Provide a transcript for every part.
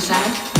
suicide?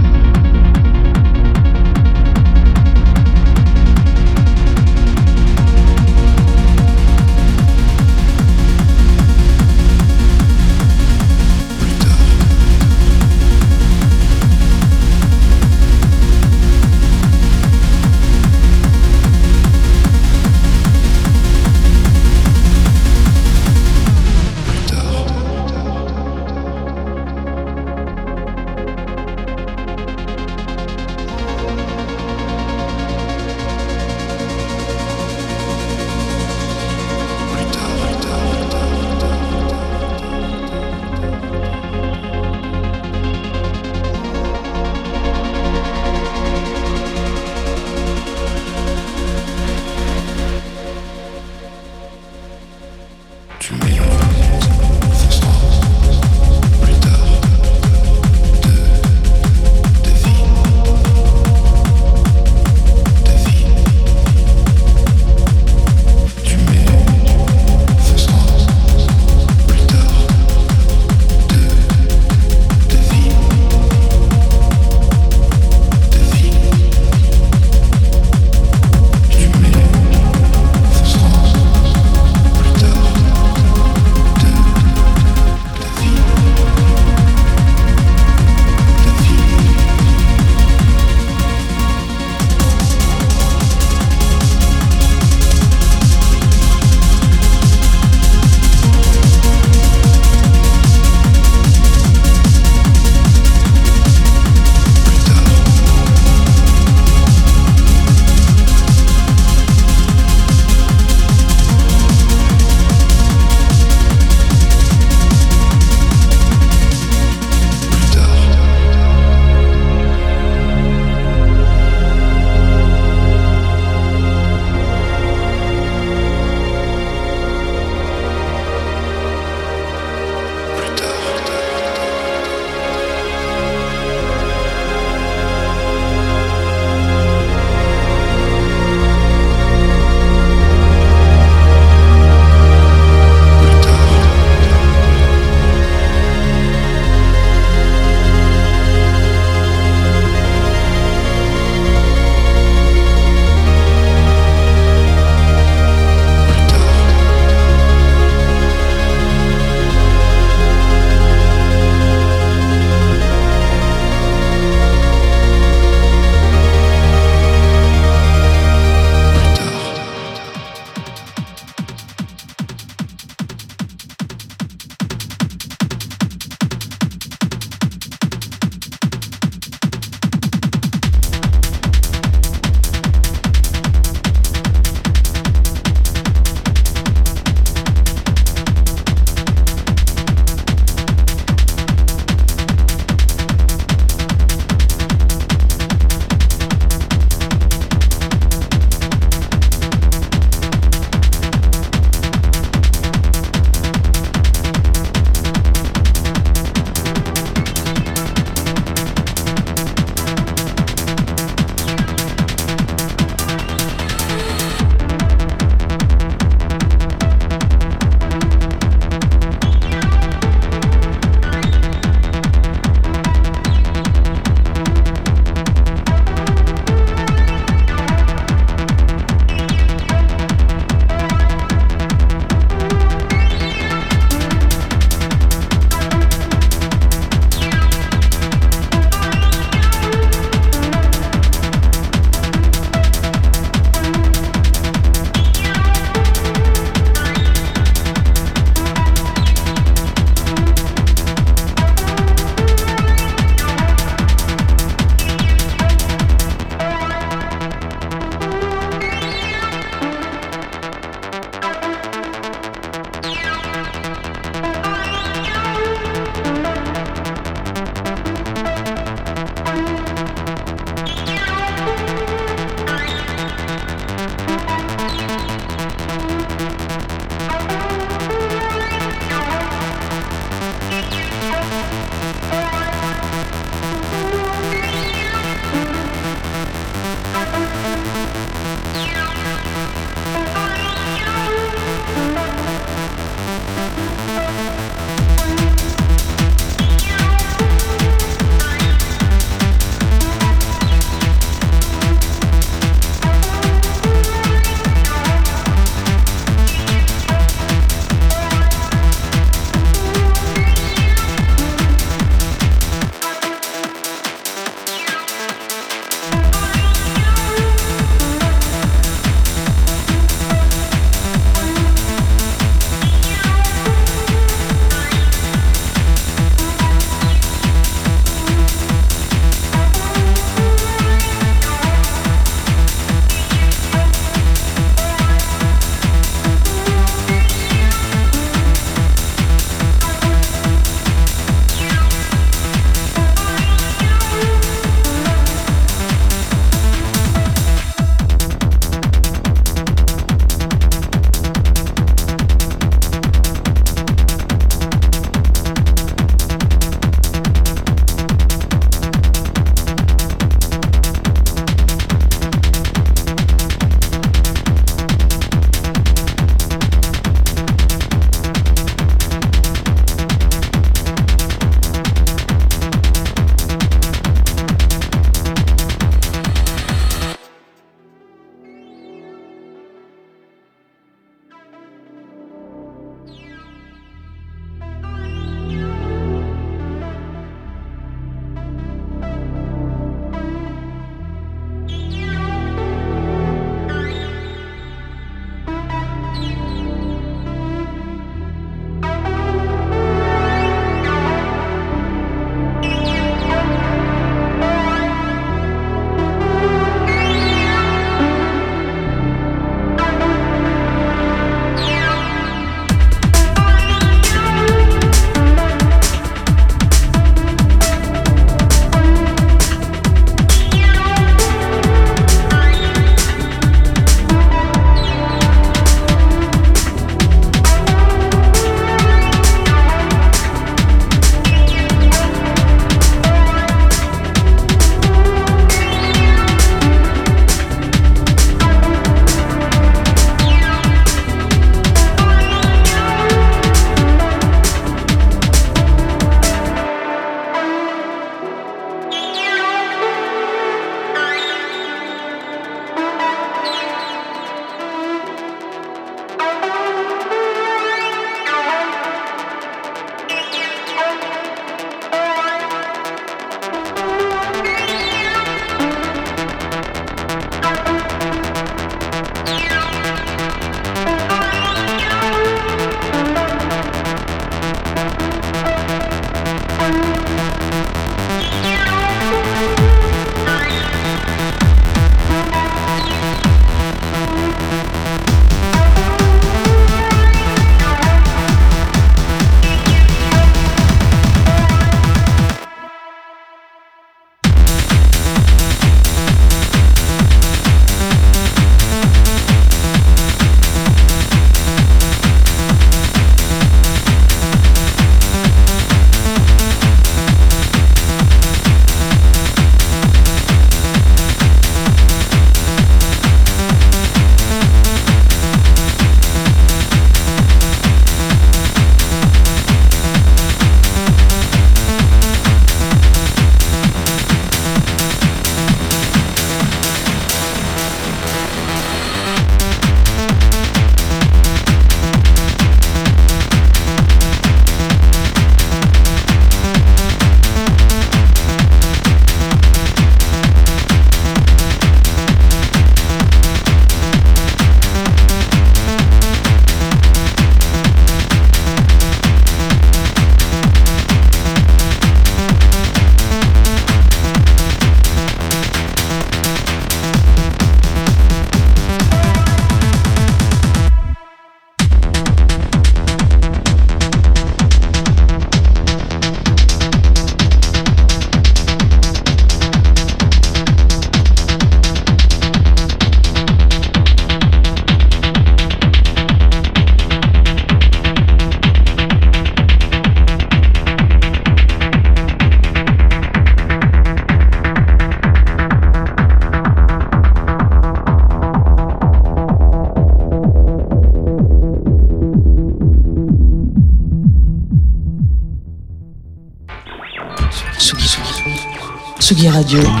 Radio.